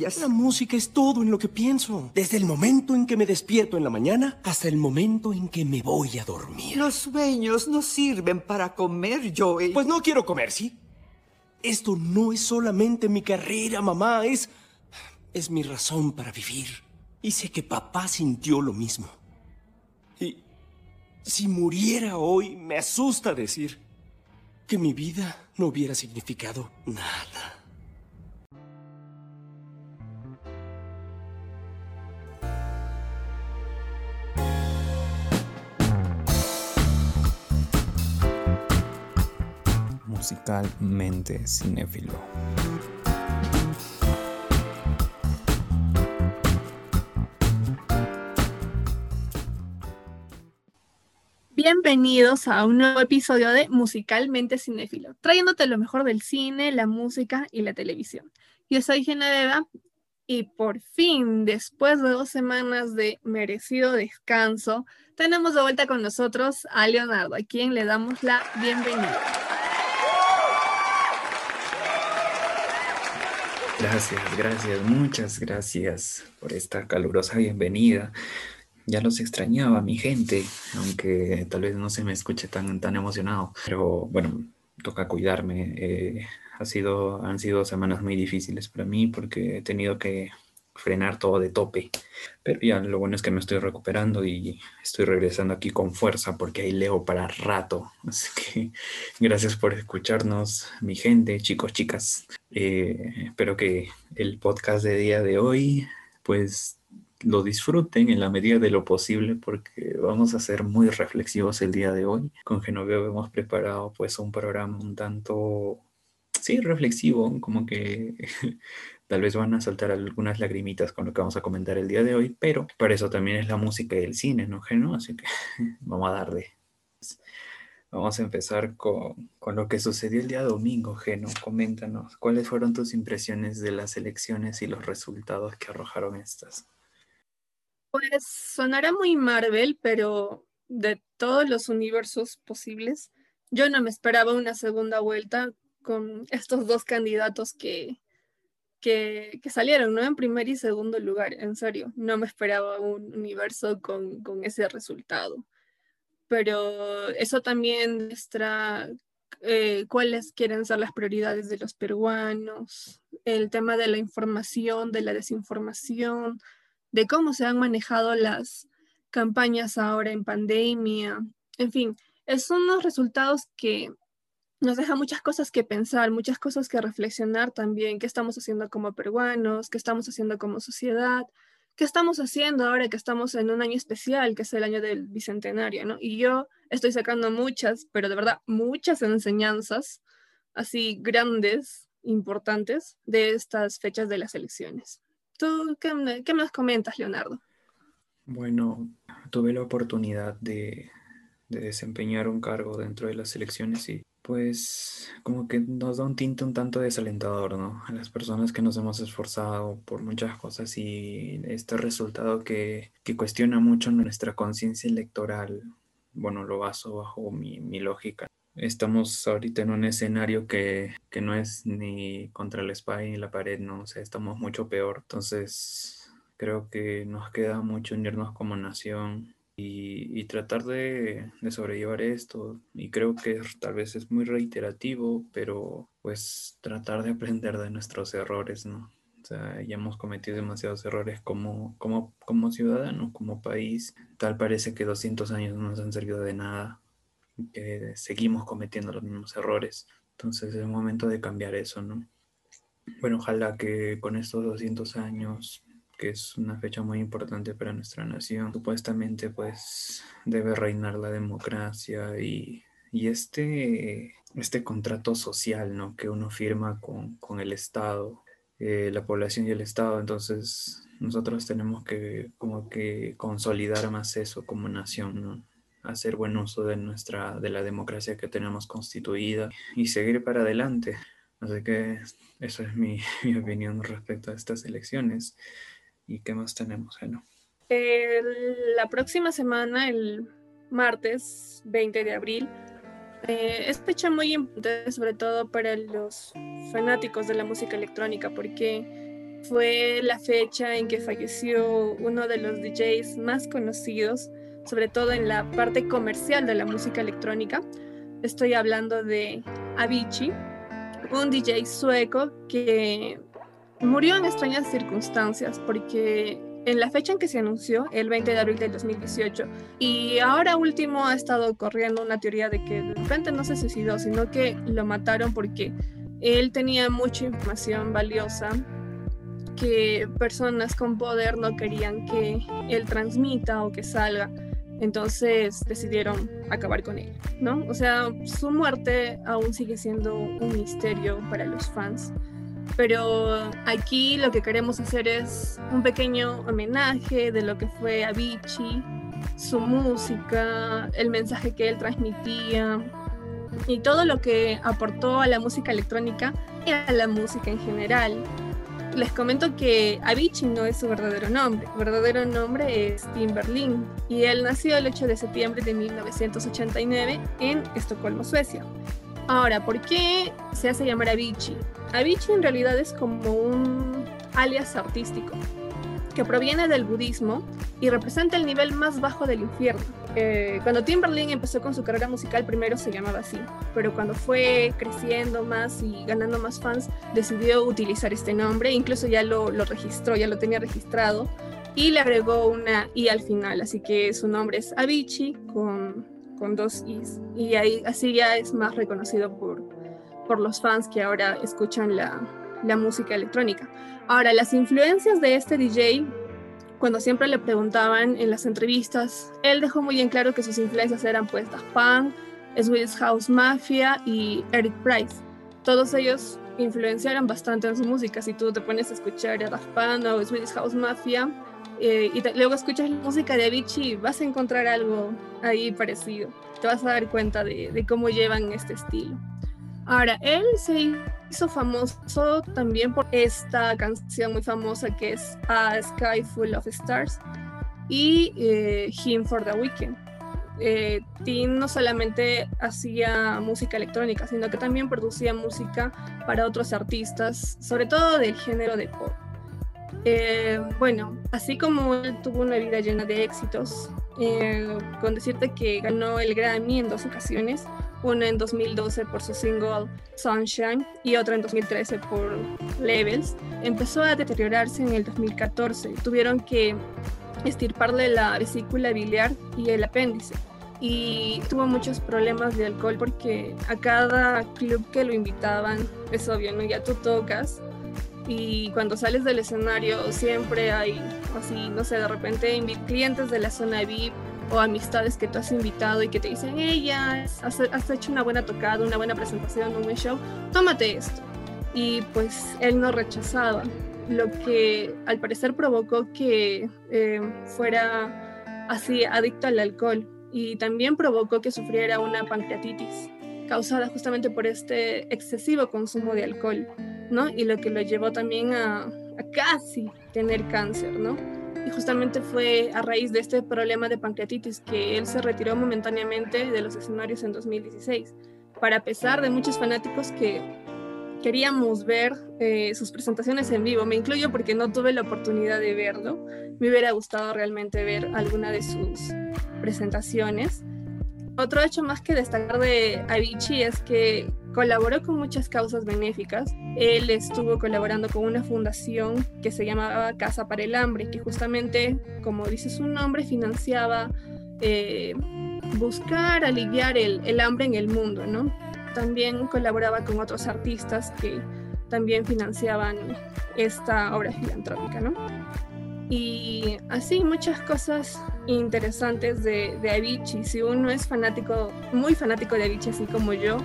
La música es todo en lo que pienso, desde el momento en que me despierto en la mañana hasta el momento en que me voy a dormir. Los sueños no sirven para comer, Joey. Pues no quiero comer, ¿sí? Esto no es solamente mi carrera, mamá, es... es mi razón para vivir. Y sé que papá sintió lo mismo. Y si muriera hoy, me asusta decir que mi vida no hubiera significado nada. Musicalmente cinéfilo. Bienvenidos a un nuevo episodio de Musicalmente Cinéfilo, trayéndote lo mejor del cine, la música y la televisión. Yo soy Genevieve y por fin, después de dos semanas de merecido descanso, tenemos de vuelta con nosotros a Leonardo, a quien le damos la bienvenida. Gracias, gracias, muchas gracias por esta calurosa bienvenida. Ya los extrañaba, mi gente, aunque tal vez no se me escuche tan, tan emocionado, pero bueno, toca cuidarme. Eh, ha sido, han sido semanas muy difíciles para mí porque he tenido que frenar todo de tope. Pero ya lo bueno es que me estoy recuperando y estoy regresando aquí con fuerza porque ahí leo para rato. Así que gracias por escucharnos, mi gente, chicos, chicas. Eh, espero que el podcast de día de hoy, pues lo disfruten en la medida de lo posible porque vamos a ser muy reflexivos el día de hoy. Con Genoveo hemos preparado pues un programa un tanto, sí, reflexivo, como que Tal vez van a saltar algunas lagrimitas con lo que vamos a comentar el día de hoy, pero para eso también es la música y el cine, ¿no, Geno? Así que vamos a darle. Vamos a empezar con, con, lo que sucedió el día domingo, Geno. Coméntanos, ¿cuáles fueron tus impresiones de las elecciones y los resultados que arrojaron estas? Pues sonará muy Marvel, pero de todos los universos posibles, yo no me esperaba una segunda vuelta con estos dos candidatos que, que, salieron, ¿no? En primer y segundo lugar, en serio. No me esperaba un universo con, ese resultado. Pero eso también muestra eh, cuáles quieren ser las prioridades de los peruanos, el tema de la información, de la desinformación, de cómo se han manejado las campañas ahora en pandemia. En fin, son unos resultados que nos deja muchas cosas que pensar, muchas cosas que reflexionar también, qué estamos haciendo como peruanos, qué estamos haciendo como sociedad, qué estamos haciendo ahora que estamos en un año especial, que es el año del Bicentenario, ¿no? Y yo estoy sacando muchas, pero de verdad muchas enseñanzas así grandes, importantes, de estas fechas de las elecciones. ¿Tú qué, qué más comentas, Leonardo? Bueno, tuve la oportunidad de, de desempeñar un cargo dentro de las elecciones y pues como que nos da un tinte un tanto desalentador, ¿no? A las personas que nos hemos esforzado por muchas cosas y este resultado que, cuestiona mucho nuestra conciencia electoral, bueno, lo baso bajo mi, lógica. Estamos ahorita en un escenario que, que, no es ni contra el spy ni la pared, ¿no? O sea, estamos mucho peor. Entonces, creo que nos queda mucho unirnos como nación, y, tratar de, sobrellevar esto. Y creo que tal vez es muy reiterativo, pero pues tratar de aprender de nuestros errores, ¿no? O sea, ya hemos cometido demasiados errores como, como, como ciudadanos, como país. Tal parece que 200 años no nos han servido de nada, que seguimos cometiendo los mismos errores. Entonces es momento de cambiar eso, ¿no? Bueno, ojalá que con estos 200 años que es una fecha muy importante para nuestra nación. Supuestamente pues debe reinar la democracia y, este, este contrato social ¿no? que uno firma con, el Estado, eh, la población y el Estado. Entonces nosotros tenemos que como que consolidar más eso como nación, ¿no? hacer buen uso de nuestra de la democracia que tenemos constituida y seguir para adelante. Así que esa es mi opinión respecto a estas elecciones. ¿Y qué más tenemos, Geno? la próxima semana, el martes 20 de abril, eh, es fecha muy importante, sobre todo para los fanáticos de la música electrónica, porque fue la fecha en que falleció uno de los DJs más conocidos, sobre todo en la parte comercial de la música electrónica. Estoy hablando de Avicii, un DJ sueco que murió en extrañas circunstancias porque en la fecha en que se anunció, el 20 de abril del 2018, y ahora último ha estado corriendo una teoría de que de repente no se suicidó, sino que lo mataron porque él tenía mucha información valiosa que personas con poder no querían que él transmita o que salga. Entonces decidieron acabar con él, ¿no? O sea, su muerte aún sigue siendo un misterio para los fans. Pero aquí lo que queremos hacer es un pequeño homenaje de lo que fue Avicii, su música, el mensaje que él transmitía y todo lo que aportó a la música electrónica y a la música en general les comento que Avicii no es su verdadero nombre. Su verdadero nombre es Tim Berlin y él nació el 8 de septiembre de 1989 en Estocolmo, Suecia. Ahora, ¿por qué se hace llamar Avicii? Avicii en realidad es como un alias artístico que proviene del budismo y representa el nivel más bajo del infierno. Eh, cuando Timberlake empezó con su carrera musical, primero se llamaba así, pero cuando fue creciendo más y ganando más fans, decidió utilizar este nombre, incluso ya lo, lo registró, ya lo tenía registrado, y le agregó una I al final, así que su nombre es Avicii con, con dos Is, y ahí, así ya es más reconocido por, por los fans que ahora escuchan la, la música electrónica. Ahora, las influencias de este DJ, cuando siempre le preguntaban en las entrevistas, él dejó muy bien claro que sus influencias eran pues Daft Swedish House Mafia y Eric Price. Todos ellos influenciaron bastante en su música. Si tú te pones a escuchar a Daft o Swedish House Mafia eh, y luego escuchas la música de Avicii, vas a encontrar algo ahí parecido. Te vas a dar cuenta de, cómo llevan este estilo. Ahora, él se hizo famoso también por esta canción muy famosa que es A Sky Full of Stars y eh, Him for the Weekend. Eh, Tim no solamente hacía música electrónica, sino que también producía música para otros artistas, sobre todo del género de pop. Eh, bueno, así como él tuvo una vida llena de éxitos, con decirte que ganó el Grammy en dos ocasiones, una en 2012 por su single Sunshine y otra en 2013 por Levels, empezó a deteriorarse en el 2014. Tuvieron que estirparle la vesícula biliar y el apéndice. Y tuvo muchos problemas de alcohol porque a cada club que lo invitaban, es obvio, ¿no? Ya tú tocas y cuando sales del escenario siempre hay así, no sé, de repente clientes de la zona VIP o amistades que tú has invitado y que te dicen, ella has, hecho una buena tocada, una buena presentación, un buen show, tómate esto. Y pues él no rechazaba, lo que al parecer provocó que eh, fuera así adicto al alcohol y también provocó que sufriera una pancreatitis causada justamente por este excesivo consumo de alcohol, ¿no? Y lo que lo llevó también a, casi tener cáncer, ¿no? y justamente fue a raíz de este problema de pancreatitis que él se retiró momentáneamente de los escenarios en 2016. Para pesar de muchos fanáticos que queríamos ver eh, sus presentaciones en vivo, me incluyo porque no tuve la oportunidad de verlo, me hubiera gustado realmente ver alguna de sus presentaciones. Otro hecho más que destacar de Avicii es que colaboró con muchas causas benéficas. Él estuvo colaborando con una fundación que se llamaba Casa para el Hambre, que justamente, como dice su nombre, financiaba eh, buscar aliviar el, el, hambre en el mundo, ¿no? También colaboraba con otros artistas que también financiaban esta obra filantrópica, ¿no? Y así muchas cosas interesantes de, de Avicii. Si uno es fanático, muy fanático de Avicii, así como yo,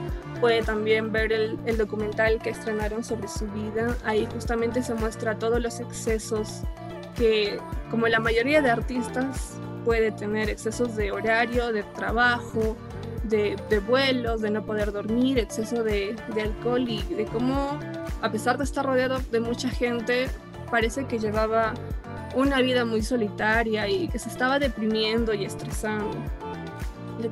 puede también ver el, el, documental que estrenaron sobre su vida. Ahí justamente se muestra todos los excesos que, como la mayoría de artistas, puede tener excesos de horario, de trabajo, de, de vuelos, de no poder dormir, exceso de, de alcohol y de cómo, a pesar de estar rodeado de mucha gente, parece que llevaba una vida muy solitaria y que se estaba deprimiendo y estresando.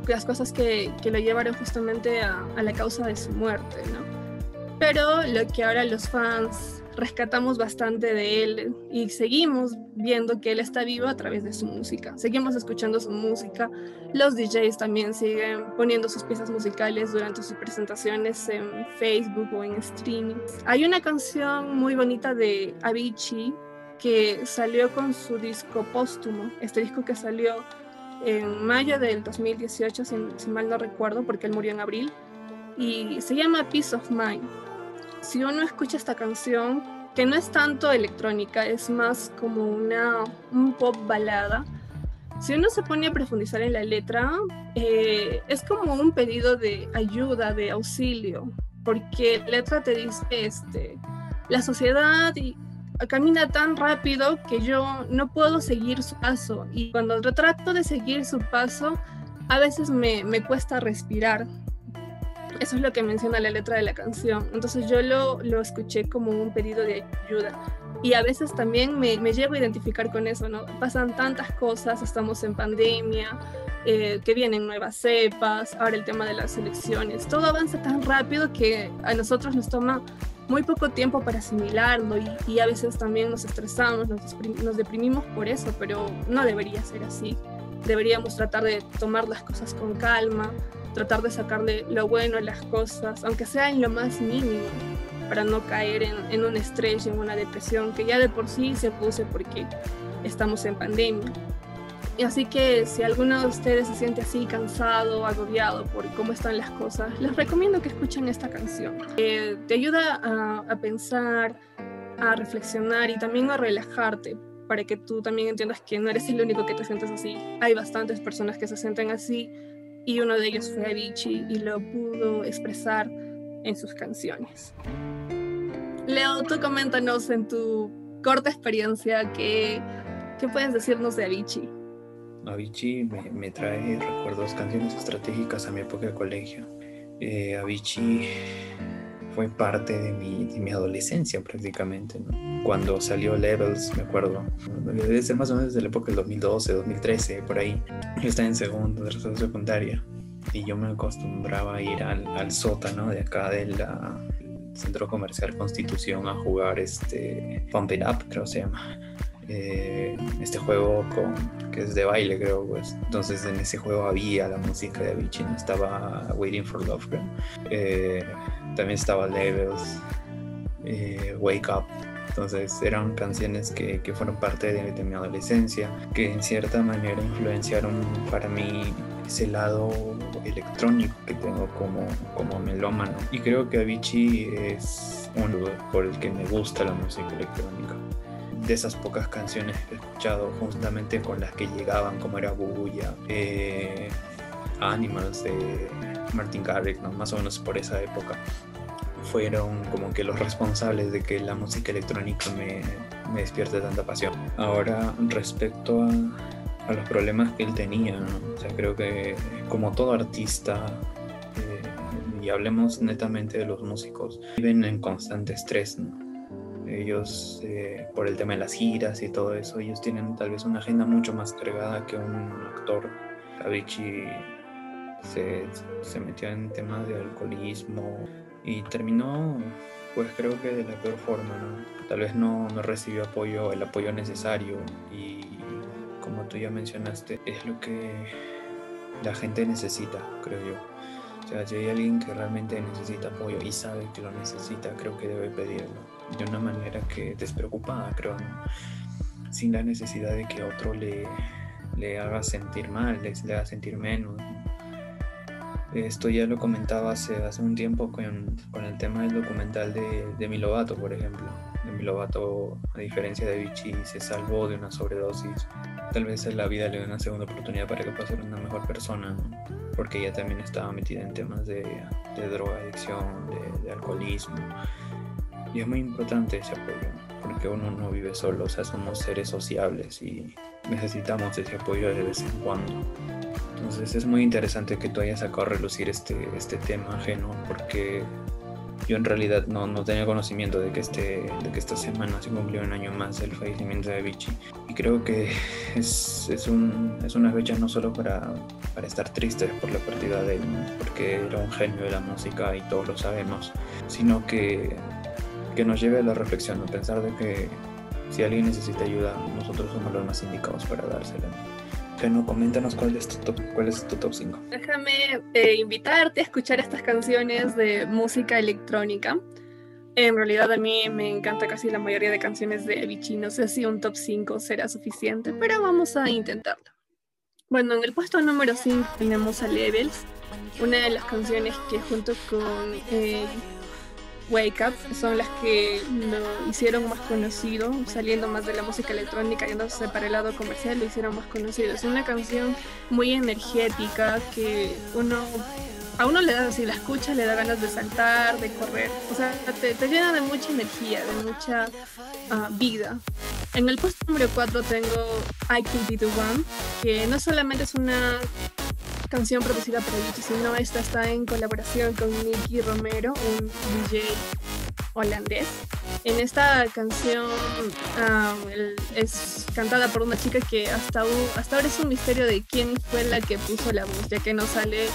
Las cosas que, que lo llevaron justamente a, a, la causa de su muerte, ¿no? Pero lo que ahora los fans rescatamos bastante de él y seguimos viendo que él está vivo a través de su música. Seguimos escuchando su música. Los DJs también siguen poniendo sus piezas musicales durante sus presentaciones en Facebook o en streaming. Hay una canción muy bonita de Avicii que salió con su disco póstumo, este disco que salió en mayo del 2018, si, si mal no recuerdo, porque él murió en abril, y se llama Peace of Mind. Si uno escucha esta canción, que no es tanto electrónica, es más como una, un pop balada, si uno se pone a profundizar en la letra, eh, es como un pedido de ayuda, de auxilio, porque la letra te dice, este, la sociedad camina tan rápido que yo no puedo seguir su paso y cuando trato de seguir su paso, a veces me, me cuesta respirar, eso es lo que menciona la letra de la canción. Entonces yo lo, lo escuché como un pedido de ayuda. Y a veces también me, me llevo a identificar con eso, ¿no? Pasan tantas cosas, estamos en pandemia, eh, que vienen nuevas cepas, ahora el tema de las elecciones. Todo avanza tan rápido que a nosotros nos toma muy poco tiempo para asimilarlo y, y a veces también nos estresamos, nos, nos deprimimos por eso, pero no debería ser así. Deberíamos tratar de tomar las cosas con calma, tratar de sacarle lo bueno a las cosas, aunque sea en lo más mínimo, para no caer en, en un estrés, en una depresión, que ya de por sí se puse porque estamos en pandemia. Así que si alguno de ustedes se siente así cansado, agobiado por cómo están las cosas, les recomiendo que escuchen esta canción. Eh, te ayuda a, a pensar, a reflexionar y también a relajarte para que tú también entiendas que no eres el único que te sientes así. Hay bastantes personas que se sienten así y uno de ellos fue Avicii y lo pudo expresar en sus canciones. Leo, tú coméntanos en tu corta experiencia qué, qué puedes decirnos de Avicii. Avicii me, me, trae recuerdos, canciones estratégicas a mi época de colegio. Eh, Avicii fue parte de mi, de mi adolescencia prácticamente. ¿no? Cuando salió Levels, me acuerdo, debe ser más o menos desde la época del 2012, 2013, por ahí. Yo estaba en segundo, tercera secundaria y yo me acostumbraba a ir al, al sótano de acá del centro comercial Constitución a jugar este Pump It Up, creo que se llama. Eh, este juego con, que es de baile, creo, pues. Entonces en ese juego había la música de Avicii, ¿no? estaba Waiting for Love, creo. Eh, también estaba Levels, eh, Wake Up. Entonces eran canciones que, que fueron parte de, de, mi adolescencia, que en cierta manera influenciaron para mí ese lado electrónico que tengo como, como melómano. Y creo que Avicii es un lugar por el que me gusta la música electrónica de esas pocas canciones que he escuchado justamente con las que llegaban, como era Bubuya, eh, Animals de Martin Garrix, ¿no? más o menos por esa época, fueron como que los responsables de que la música electrónica me, me despierte tanta pasión. Ahora, respecto a, los problemas que él tenía, creo que como todo artista, eh, y hablemos netamente de los músicos, viven en constante estrés. Ellos eh, por el tema de las giras y todo eso, ellos tienen tal vez una agenda mucho más cargada que un actor. Avicii se, se metió en temas de alcoholismo y terminó, pues creo que de la peor forma, ¿no? Tal vez no, no recibió apoyo, el apoyo necesario y como tú ya mencionaste, es lo que la gente necesita, creo yo. Sea, si hay alguien que realmente necesita apoyo y sabe que lo necesita, creo que debe pedirlo de una manera que despreocupada, creo, sin la necesidad de que otro le, le haga sentir mal, le, haga sentir menos. Esto ya lo comentaba hace, hace un tiempo con, con el tema del documental de, de Mi Lovato, por ejemplo. De Mi Lovato, a diferencia de Vichy, se salvó de una sobredosis. Tal vez la vida le dé una segunda oportunidad para que pueda ser una mejor persona, ¿no? porque ella también estaba metida en temas de, de drogadicción, de, de alcoholismo. Y es muy importante ese apoyo, porque uno no vive solo, o sea, somos seres sociables y necesitamos ese apoyo de vez en cuando. Entonces es muy interesante que tú hayas sacado a relucir este, este tema ajeno, porque yo en realidad no, no tenía conocimiento de que, este, de que esta semana se cumplió un año más del fallecimiento de Vichy. Y creo que es, es, un, es una fecha no solo para, para estar tristes por la pérdida de él, porque era un genio de la música y todos lo sabemos, sino que que nos lleve a la reflexión, a pensar de que si alguien necesita ayuda, nosotros somos los más indicados para dársela. Bueno, coméntanos cuál es tu top, cuál es tu top 5. Déjame eh, invitarte a escuchar estas canciones de música electrónica. En realidad a mí me encanta casi la mayoría de canciones de Avicii. No sé si un top 5 será suficiente, pero vamos a intentarlo. Bueno, en el puesto número 5 tenemos a Levels, una de las canciones que junto con eh, Wake Up son las que lo hicieron más conocido, saliendo más de la música electrónica, yéndose para el lado comercial, lo hicieron más conocido. Es una canción muy energética que uno a uno le da, si la escucha, le da ganas de saltar, de correr. O sea, te, llena de mucha energía, de mucha ah, vida. En el puesto número 4 tengo I Can Be The One, que no solamente es una canción producida por Avicii, sino esta está en colaboración con Nicky Romero, un DJ holandés. En esta canción es cantada por una chica que hasta, hasta ahora es un misterio de quién fue la que puso la voz, ya que no sale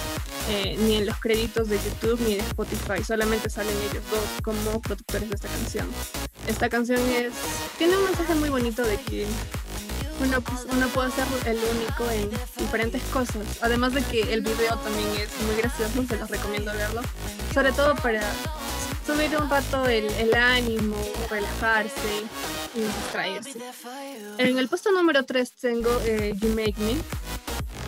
eh, ni en los créditos de YouTube ni de Spotify, solamente salen ellos dos como productores de esta canción. Esta canción es, tiene un mensaje muy bonito de que uno, pues, uno puede ser el único en diferentes cosas. Además de que el video también es muy gracioso, se los recomiendo verlo. Sobre todo para subir un rato el, el ánimo, relajarse y distraerse. En el puesto número 3 tengo eh, You Make Me.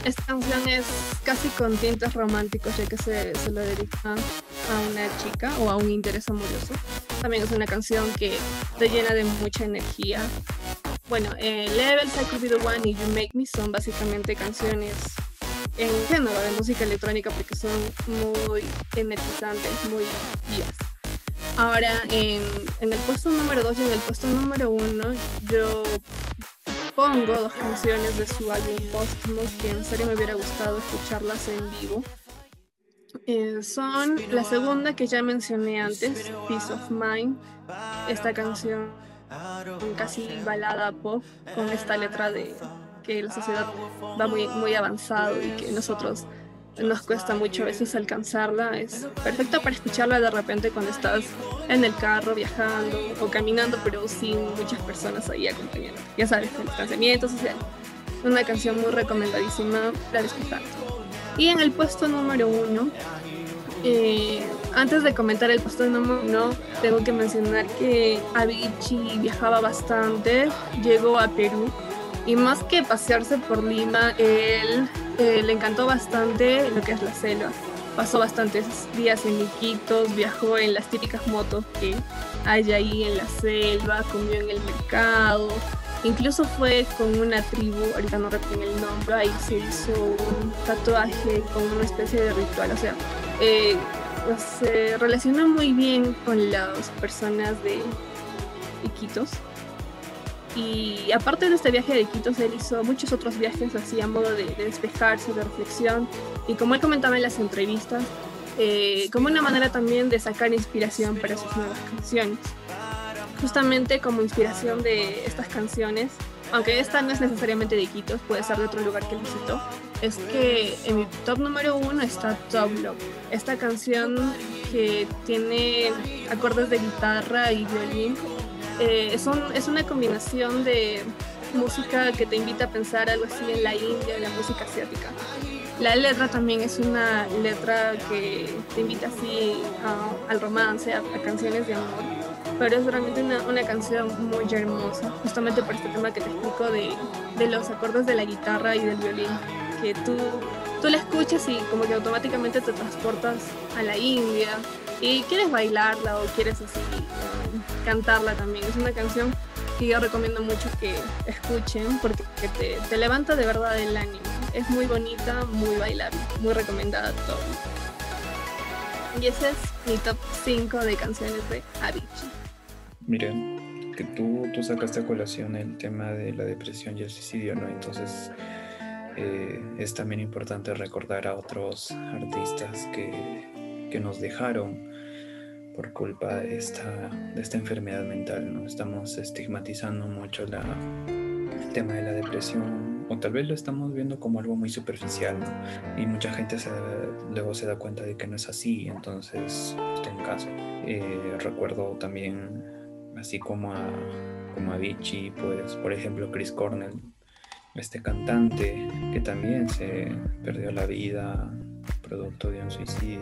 Esta canción es casi con tintes románticos ya que se, se lo dedica a una chica o a un interés amoroso. También es una canción que te llena de mucha energía, bueno, eh, Levels, I Could Be The One y You Make Me son básicamente canciones en género de música electrónica porque son muy energizantes, muy vivas. Ahora, en, el puesto número 2 y en el puesto número 1, yo pongo dos canciones de su álbum póstumo que en serio me hubiera gustado escucharlas en vivo. Eh, son la segunda que ya mencioné antes, Peace of Mind. Esta canción casi balada pop con esta letra de que la sociedad va muy, muy avanzado y que nosotros nos cuesta mucho a veces alcanzarla. Es perfecta para escucharla de repente cuando estás en el carro viajando o caminando, pero sin muchas personas ahí acompañando. Ya sabes, el distanciamiento social. Una canción muy recomendadísima para escuchar. Y en el puesto número uno eh, antes de comentar el número uno, tengo que mencionar que Avicii viajaba bastante, llegó a Perú y más que pasearse por Lima, él eh, le encantó bastante lo que es la selva. Pasó bastantes días en Iquitos, viajó en las típicas motos que hay ahí en la selva, comió en el mercado, Incluso fue con una tribu, ahorita no recuerdo el nombre, ahí se hizo un tatuaje con una especie de ritual. O sea, eh, se relaciona muy bien con las personas de Iquitos. Y aparte de este viaje de Iquitos, él hizo muchos otros viajes así a modo de, despejarse, de reflexión. Y como él comentaba en las entrevistas, eh, como una manera también de sacar inspiración para sus nuevas canciones justamente como inspiración de estas canciones, aunque esta no es necesariamente de Iquitos, puede ser de otro lugar que visitó, es que en mi top número uno está Top Love. Esta canción que tiene acordes de guitarra y violín. Eh, es, una combinación de música que te invita a pensar algo así en la India, en la música asiática. La letra también es una letra que te invita así al romance, a canciones de amor pero es realmente una, una, canción muy hermosa, justamente por este tema que te explico de, de, los acordes de la guitarra y del violín, que tú, tú la escuchas y como que automáticamente te transportas a la India y quieres bailarla o quieres así cantarla también. Es una canción que yo recomiendo mucho que escuchen porque te, te levanta de verdad el ánimo. Es muy bonita, muy bailable, muy recomendada todo. Y ese es mi top 5 de canciones de Avicii. Miren, que tú, tú sacaste a colación el tema de la depresión y el suicidio, ¿no? Entonces eh, es también importante recordar a otros artistas que, que nos dejaron por culpa de esta, de esta enfermedad mental, ¿no? Estamos estigmatizando mucho la, el tema de la depresión, o tal vez lo estamos viendo como algo muy superficial, ¿no? Y mucha gente se, luego se da cuenta de que no es así, entonces, en caso. Eh, recuerdo también, así como a, como a Vichy, pues, por ejemplo, Chris Cornell, este cantante que también se perdió la vida producto de un suicidio,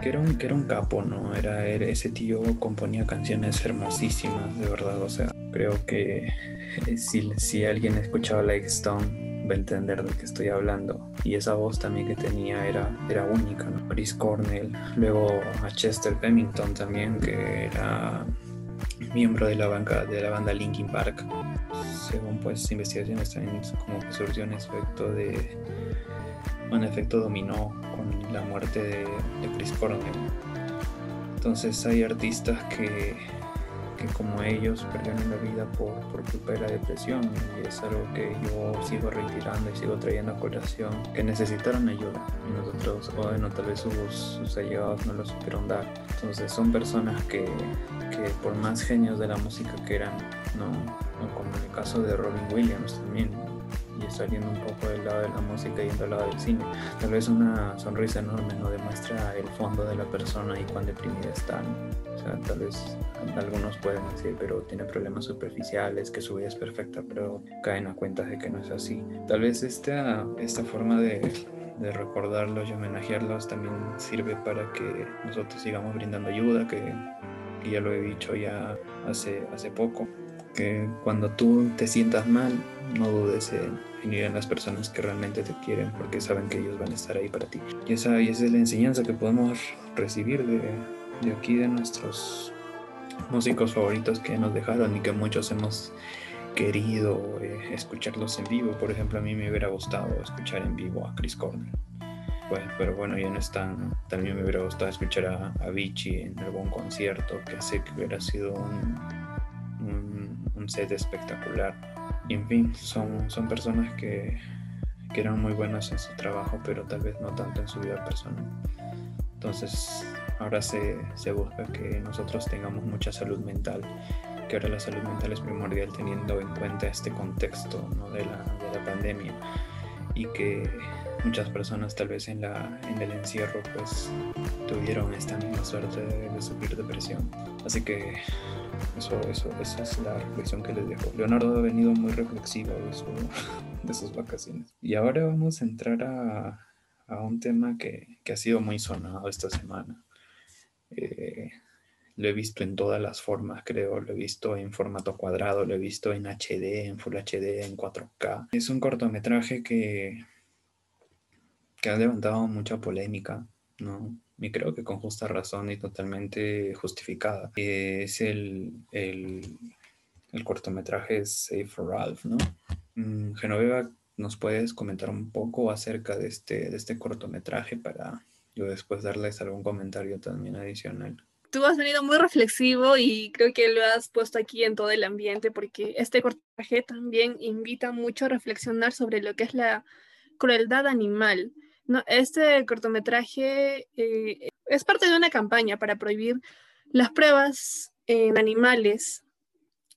que era un, que era un capo, ¿no? Era, ese tío componía canciones hermosísimas, de verdad, o sea, creo que eh, si, si alguien escuchaba Like Stone va a entender de qué estoy hablando. Y esa voz también que tenía era, era única, ¿no? Chris Cornell, luego a Chester Bennington también, que era miembro de la, banca, de la banda Linkin Park. Según pues investigaciones también como que surgió un efecto de un efecto dominó con la muerte de, Chris Cornell. Entonces hay artistas que, que, como ellos perdieron la vida por, por, culpa de la depresión y es algo que yo sigo retirando y sigo trayendo a colación, que necesitaron ayuda y nosotros, bueno, tal vez sus, sus allegados no lo supieron dar. Entonces son personas que, que por más genios de la música que eran, no como en el caso de Robin Williams también, y saliendo un poco del lado de la música y yendo al lado del cine. Tal vez una sonrisa enorme no demuestra el fondo de la persona y cuán deprimida está. O sea, tal vez algunos pueden decir, pero tiene problemas superficiales, que su vida es perfecta, pero caen a cuenta de que no es así. Tal vez esta, esta forma de, de recordarlos y homenajearlos también sirve para que nosotros sigamos brindando ayuda, que, que ya lo he dicho ya hace, hace poco, que cuando tú te sientas mal, no dudes en, ir a las personas que realmente te quieren porque saben que ellos van a estar ahí para ti. Y esa, y esa es la enseñanza que podemos recibir de, de aquí, de nuestros músicos favoritos que nos dejaron y que muchos hemos querido eh, escucharlos en vivo. Por ejemplo, a mí me hubiera gustado escuchar en vivo a Chris Cornell. Pues, pero bueno, ya no están. También me hubiera gustado escuchar a, a Vichy en algún concierto, que sé que hubiera sido un, un, un set espectacular y en fin, son, son personas que, que eran muy buenas en su trabajo, pero tal vez no tanto en su vida personal. Entonces, ahora se, se, busca que nosotros tengamos mucha salud mental, que ahora la salud mental es primordial teniendo en cuenta este contexto ¿no? de, la, de, la, pandemia y que muchas personas tal vez en, la, en el encierro pues tuvieron esta misma suerte de, de sufrir depresión. Así que eso, eso, esa es la reflexión que les dejo. Leonardo ha venido muy reflexivo de, su, de sus vacaciones. Y ahora vamos a entrar a, a un tema que, que, ha sido muy sonado esta semana. Eh, lo he visto en todas las formas, creo. Lo he visto en formato cuadrado, lo he visto en HD, en Full HD, en 4K. Es un cortometraje que, que ha levantado mucha polémica, ¿no? Y creo que con justa razón y totalmente justificada. Es el, el, el cortometraje Save for Ralph, ¿no? Mm, Genoveva, ¿nos puedes comentar un poco acerca de este, de este cortometraje para yo después darles algún comentario también adicional? Tú has venido muy reflexivo y creo que lo has puesto aquí en todo el ambiente porque este cortometraje también invita mucho a reflexionar sobre lo que es la crueldad animal no, este cortometraje eh, es parte de una campaña para prohibir las pruebas en animales,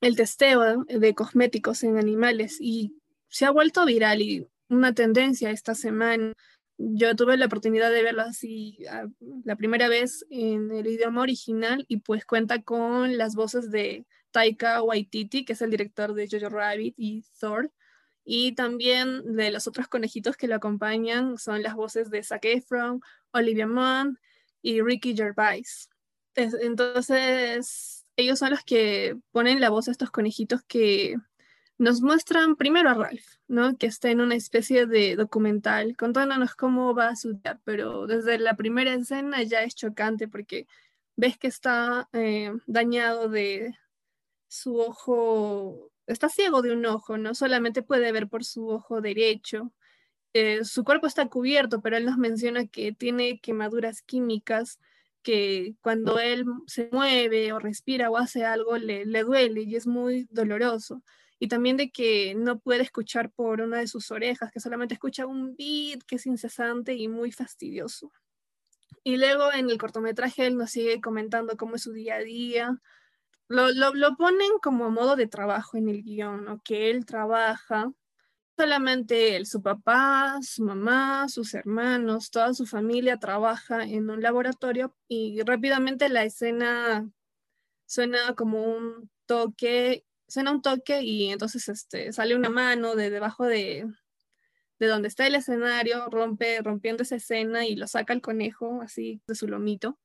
el testeo de cosméticos en animales y se ha vuelto viral y una tendencia esta semana. Yo tuve la oportunidad de verlo así ah, la primera vez en el idioma original y pues cuenta con las voces de Taika Waititi, que es el director de Jojo Rabbit y Thor, y también de los otros conejitos que lo acompañan son las voces de Zac Efron, Olivia Munn y Ricky Gervais. Entonces, ellos son los que ponen la voz a estos conejitos que nos muestran primero a Ralph, ¿no? Que está en una especie de documental contándonos cómo va su día, pero desde la primera escena ya es chocante porque ves que está eh, dañado de su ojo está ciego de un ojo, no solamente puede ver por su ojo derecho. Eh, su cuerpo está cubierto, pero él nos menciona que tiene quemaduras químicas que cuando él se mueve o respira o hace algo le, le duele y es muy doloroso. Y también de que no puede escuchar por una de sus orejas, que solamente escucha un beat que es incesante y muy fastidioso. Y luego en el cortometraje él nos sigue comentando cómo es su día a día, lo, lo, ponen como modo de trabajo en el guion. Que él trabaja, solamente él, su papá, su mamá, sus hermanos, toda su familia trabaja en un laboratorio y rápidamente la escena suena como un toque, suena un toque y entonces este, sale una mano de debajo de, de donde está el escenario, rompe, rompiendo esa escena y lo saca el conejo así de su lomito.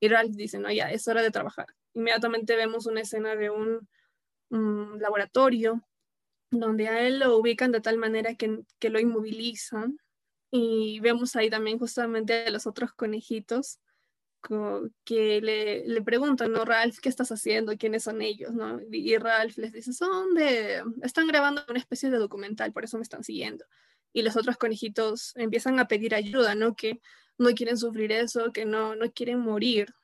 Y Ralph dice, no, ya, es hora de trabajar. Inmediatamente vemos una escena de un, laboratorio donde a él lo ubican de tal manera que, que, lo inmovilizan. Y vemos ahí también justamente a los otros conejitos que le, le, preguntan, ¿no? Ralph, ¿qué estás haciendo? ¿Quiénes son ellos? ¿no? Y Ralph les dice, son de, están grabando una especie de documental, por eso me están siguiendo. Y los otros conejitos empiezan a pedir ayuda, ¿no? Que no quieren sufrir eso, que no, no quieren morir.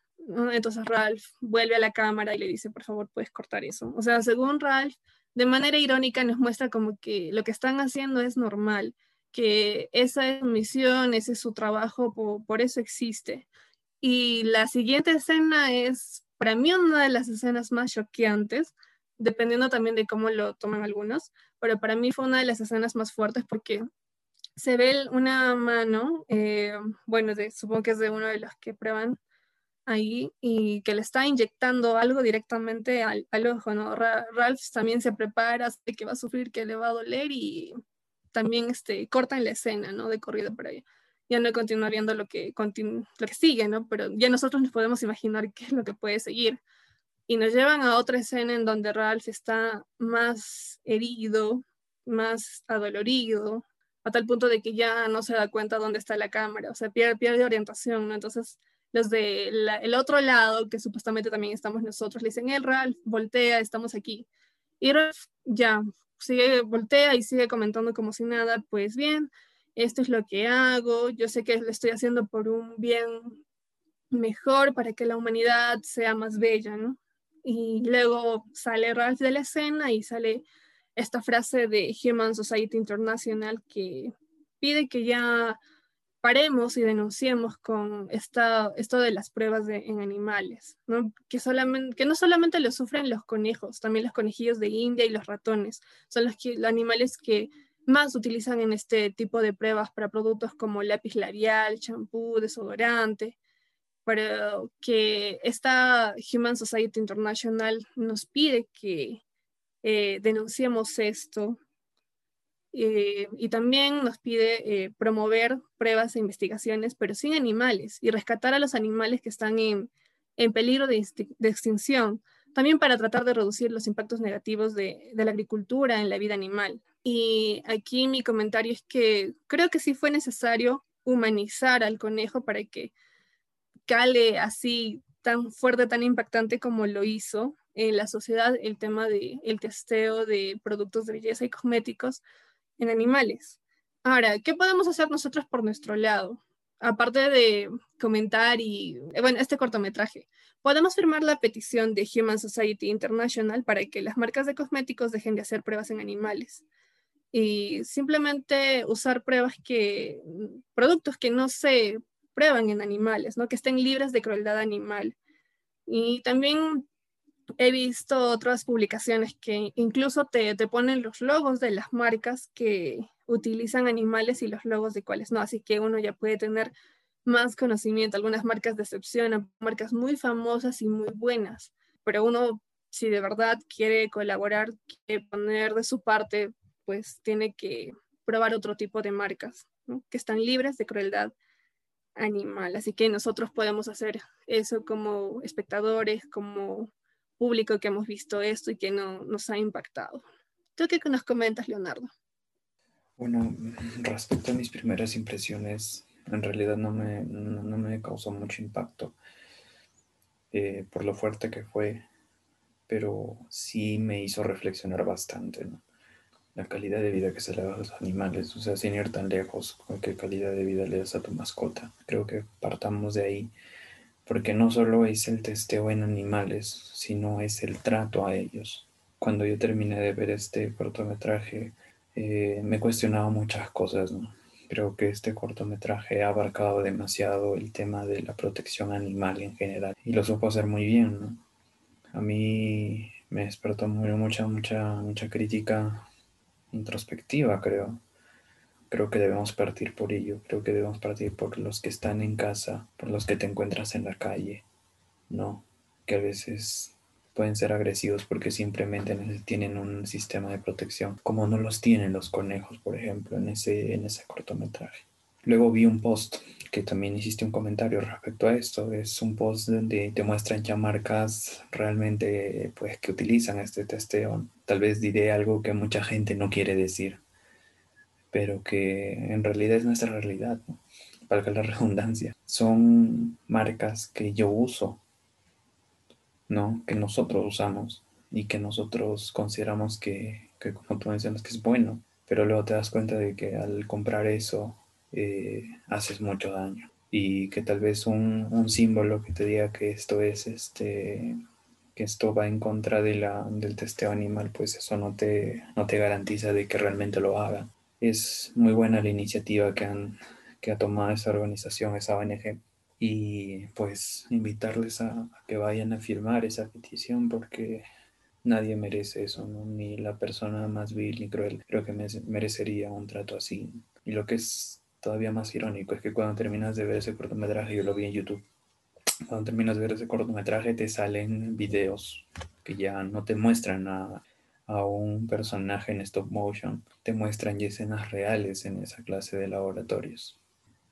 Entonces Ralph vuelve a la cámara y le dice, por favor, puedes cortar eso. O sea, según Ralph, de manera irónica nos muestra como que lo que están haciendo es normal, que esa es misión, ese es su trabajo, por, eso existe. Y la siguiente escena es, para mí, una de las escenas más choqueantes, dependiendo también de cómo lo toman algunos, pero para mí fue una de las escenas más fuertes porque se ve una mano, eh, bueno, supongo que es de uno de los que prueban ahí y que le está inyectando algo directamente al, ojo, ¿no? Ralph también se prepara, sabe que va a sufrir, que le va a doler y también este, cortan la escena, ¿no? De corrido por ahí. Ya no continúa viendo lo que, lo que sigue, ¿no? Pero ya nosotros nos podemos imaginar qué es lo que puede seguir. Y nos llevan a otra escena en donde Ralph está más herido, más adolorido, a tal punto de que ya no se da cuenta dónde está la cámara, o sea, pierde, pierde orientación, ¿no? Entonces los de el otro lado, que supuestamente también estamos nosotros, le dicen, el Ralph, voltea, estamos aquí. Y Ralph ya sigue, voltea y sigue comentando como si nada, pues bien, esto es lo que hago, yo sé que lo estoy haciendo por un bien mejor, para que la humanidad sea más bella, ¿no? Y luego sale Ralph de la escena y sale esta frase de Human Society International que pide que ya paremos y denunciemos con esta, esto de las pruebas en animales, ¿no? Que, solamente, que no solamente lo sufren los conejos, también los conejillos de India y los ratones, son los, los animales que más utilizan en este tipo de pruebas para productos como lápiz labial, champú, desodorante, pero que esta Human Society International nos pide que eh, denunciemos esto eh, y también nos pide eh, promover pruebas e investigaciones, pero sin animales, y rescatar a los animales que están en, peligro de, extinción, también para tratar de reducir los impactos negativos de, la agricultura en la vida animal. Y aquí mi comentario es que creo que sí fue necesario humanizar al conejo para que cale así tan fuerte, tan impactante como lo hizo en la sociedad el tema del el testeo de productos de belleza y cosméticos, en animales. Ahora, ¿qué podemos hacer nosotros por nuestro lado? Aparte de comentar y, eh, bueno, este cortometraje, podemos firmar la petición de Human Society International para que las marcas de cosméticos dejen de hacer pruebas en animales y simplemente usar pruebas que, productos que no se prueban en animales, ¿no? que estén libres de crueldad animal. Y también he visto otras publicaciones que incluso te, te, ponen los logos de las marcas que utilizan animales y los logos de cuáles no, así que uno ya puede tener más conocimiento. Algunas marcas decepcionan, marcas muy famosas y muy buenas, pero uno si de verdad quiere colaborar, quiere poner de su parte, pues tiene que probar otro tipo de marcas que están libres de crueldad animal. Así que nosotros podemos hacer eso como espectadores, como público que hemos visto esto y que no, nos ha impactado. ¿Tú qué nos comentas, Leonardo? Bueno, respecto a mis primeras impresiones, en realidad no me, no, me causó mucho impacto eh, por lo fuerte que fue, pero sí me hizo reflexionar bastante, ¿no? La calidad de vida que se le da a los animales, o sea, sin ir tan lejos, con qué calidad de vida le das a tu mascota. Creo que partamos de ahí porque no solo es el testeo en animales, sino es el trato a ellos. Cuando yo terminé de ver este cortometraje, eh, me cuestionaba muchas cosas. Creo que este cortometraje ha abarcado demasiado el tema de la protección animal en general y lo supo hacer muy bien. a mí me despertó mucha, mucha, mucha crítica introspectiva, creo. Creo que debemos partir por ello, creo que debemos partir por los que están en casa, por los que te encuentras en la calle, ¿no? Que a veces pueden ser agresivos porque simplemente tienen un sistema de protección, como no los tienen los conejos, por ejemplo, en ese, en ese cortometraje. Luego vi un post que también hiciste un comentario respecto a esto. Es un post donde te muestran ya marcas realmente pues, que utilizan este testeo. Tal vez diré algo que mucha gente no quiere decir, pero que en realidad es nuestra realidad, ¿no? valga la redundancia. Son marcas que yo uso, ¿no? que nosotros usamos y que nosotros consideramos que, como tú mencionas, que es bueno, pero luego te das cuenta de que al comprar eso eh, haces mucho daño. Y que tal vez un, símbolo que te diga que esto es este que esto va en contra del testeo animal, pues eso no te, no te garantiza de que realmente lo haga. Es muy buena la iniciativa que, han, que ha tomado esa organización, esa ONG, y pues invitarles a, que vayan a firmar esa petición porque nadie merece eso, ni la persona más vil ni cruel creo que merecería un trato así. Y lo que es todavía más irónico es que cuando terminas de ver ese cortometraje, yo lo vi en YouTube, cuando terminas de ver ese cortometraje te salen videos que ya no te muestran a, a un personaje en stop motion, te muestran ya escenas reales en esa clase de laboratorios.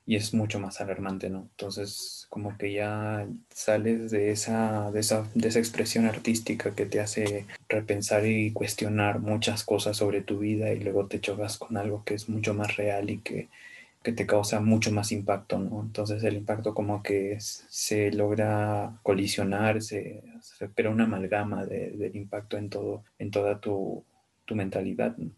Y es mucho más alarmante, ¿no? Entonces, como que ya sales de esa, de esa, de esa expresión artística que te hace repensar y cuestionar muchas cosas sobre tu vida y luego te chocas con algo que es mucho más real y que que te causa mucho más impacto, ¿no? Entonces el impacto como que se logra colisionar, se, se una amalgama de, del impacto en todo, en toda tu, tu mentalidad, ¿no?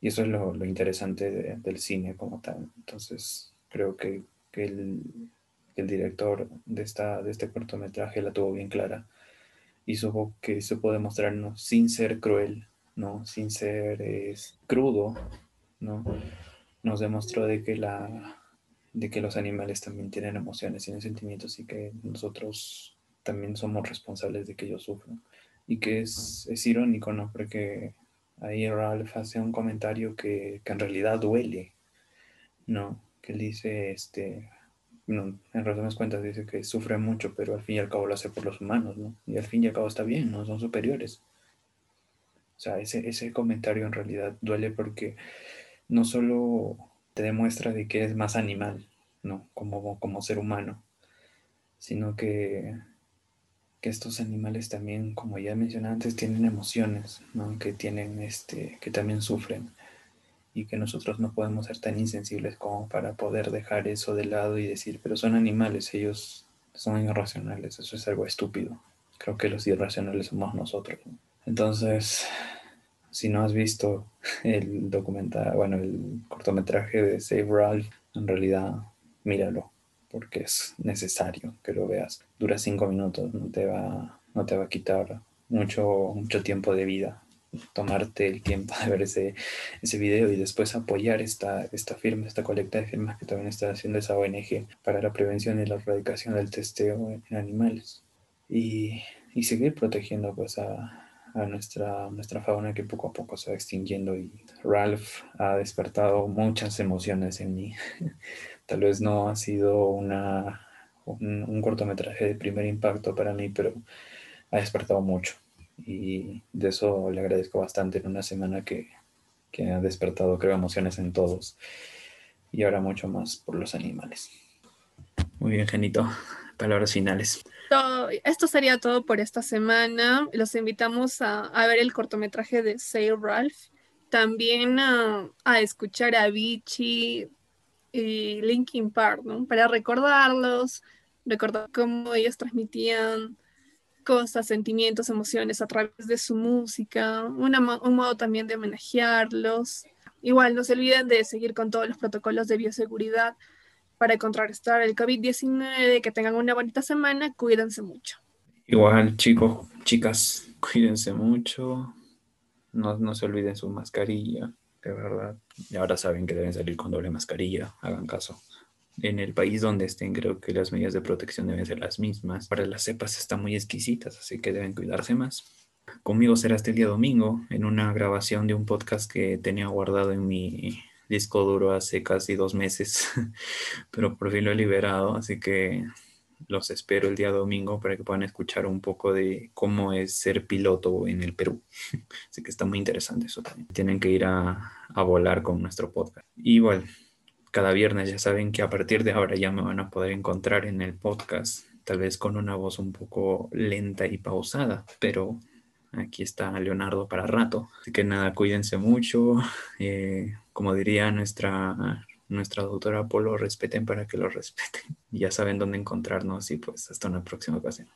Y eso es lo, lo interesante del cine como tal. Entonces creo que, que el, el, director de, esta, de este cortometraje la tuvo bien clara y supo que se puede mostrarnos sin ser cruel, ¿no? Sin ser es, crudo, ¿no? Nos demostró de que, la, de que los animales también tienen emociones, tienen sentimientos y que nosotros también somos responsables de que ellos sufran. Y que es, es irónico, ¿no? Porque ahí Ralph hace un comentario que, que en realidad duele, ¿no? Que él dice, este, no, en resumen cuentas dice que sufre mucho, pero al fin y al cabo lo hace por los humanos, ¿no? Y al fin y al cabo está bien, ¿no? Son superiores. O sea, ese, ese comentario en realidad duele porque no solo te demuestra de que eres más animal, ¿no? Como, como ser humano, sino que, que estos animales también, como ya mencioné antes, tienen emociones, ¿no? Que tienen, este, que también sufren y que nosotros no podemos ser tan insensibles como para poder dejar eso de lado y decir, pero son animales, ellos son irracionales, eso es algo estúpido. Creo que los irracionales somos nosotros. Entonces, si no has visto el documental, bueno, el cortometraje de Save Ralph, en realidad míralo, porque es necesario que lo veas. Dura cinco minutos, no te va, no te va a quitar mucho, mucho tiempo de vida. Tomarte el tiempo de ver ese, ese video y después apoyar esta, esta firma, esta colecta de firmas que también está haciendo esa ONG para la prevención y la erradicación del testeo en animales. Y, y seguir protegiendo pues a, a nuestra, nuestra fauna que poco a poco se va extinguiendo y Ralph ha despertado muchas emociones en mí. Tal vez no ha sido una, un, cortometraje de primer impacto para mí, pero ha despertado mucho y de eso le agradezco bastante en una semana que, que ha despertado, creo, emociones en todos y ahora mucho más por los animales. Muy bien, Genito. Palabras finales esto sería todo por esta semana. Los invitamos a, ver el cortometraje de Say Ralph. También a, escuchar a Vichy y Linkin Park. Para recordarlos, recordar cómo ellos transmitían cosas, sentimientos, emociones a través de su música, un modo también de homenajearlos. Igual, no se olviden de seguir con todos los protocolos de bioseguridad para contrarrestar el COVID-19, que tengan una bonita semana, cuídense mucho. Igual, chicos, chicas, cuídense mucho, no, no se olviden su mascarilla, de verdad. Y ahora saben que deben salir con doble mascarilla, hagan caso. en el país donde estén, creo que las medidas de protección deben ser las mismas. Para las cepas están muy exquisitas, así que deben cuidarse más. Conmigo será este día domingo en una grabación de un podcast que tenía guardado en mi disco duro hace casi dos meses, pero por fin lo he liberado, así que los espero el día domingo para que puedan escuchar un poco de cómo es ser piloto en el Perú. Así que está muy interesante eso también. Tienen que ir a, a volar con nuestro podcast. Igual, cada viernes ya saben que a partir de ahora ya me van a poder encontrar en el podcast, tal vez con una voz un poco lenta y pausada, pero aquí está Leonardo para rato. Así que nada, cuídense mucho. Eh, como diría nuestra nuestra doctora Polo respeten para que lo respeten. Ya saben dónde encontrarnos y pues hasta una próxima ocasión.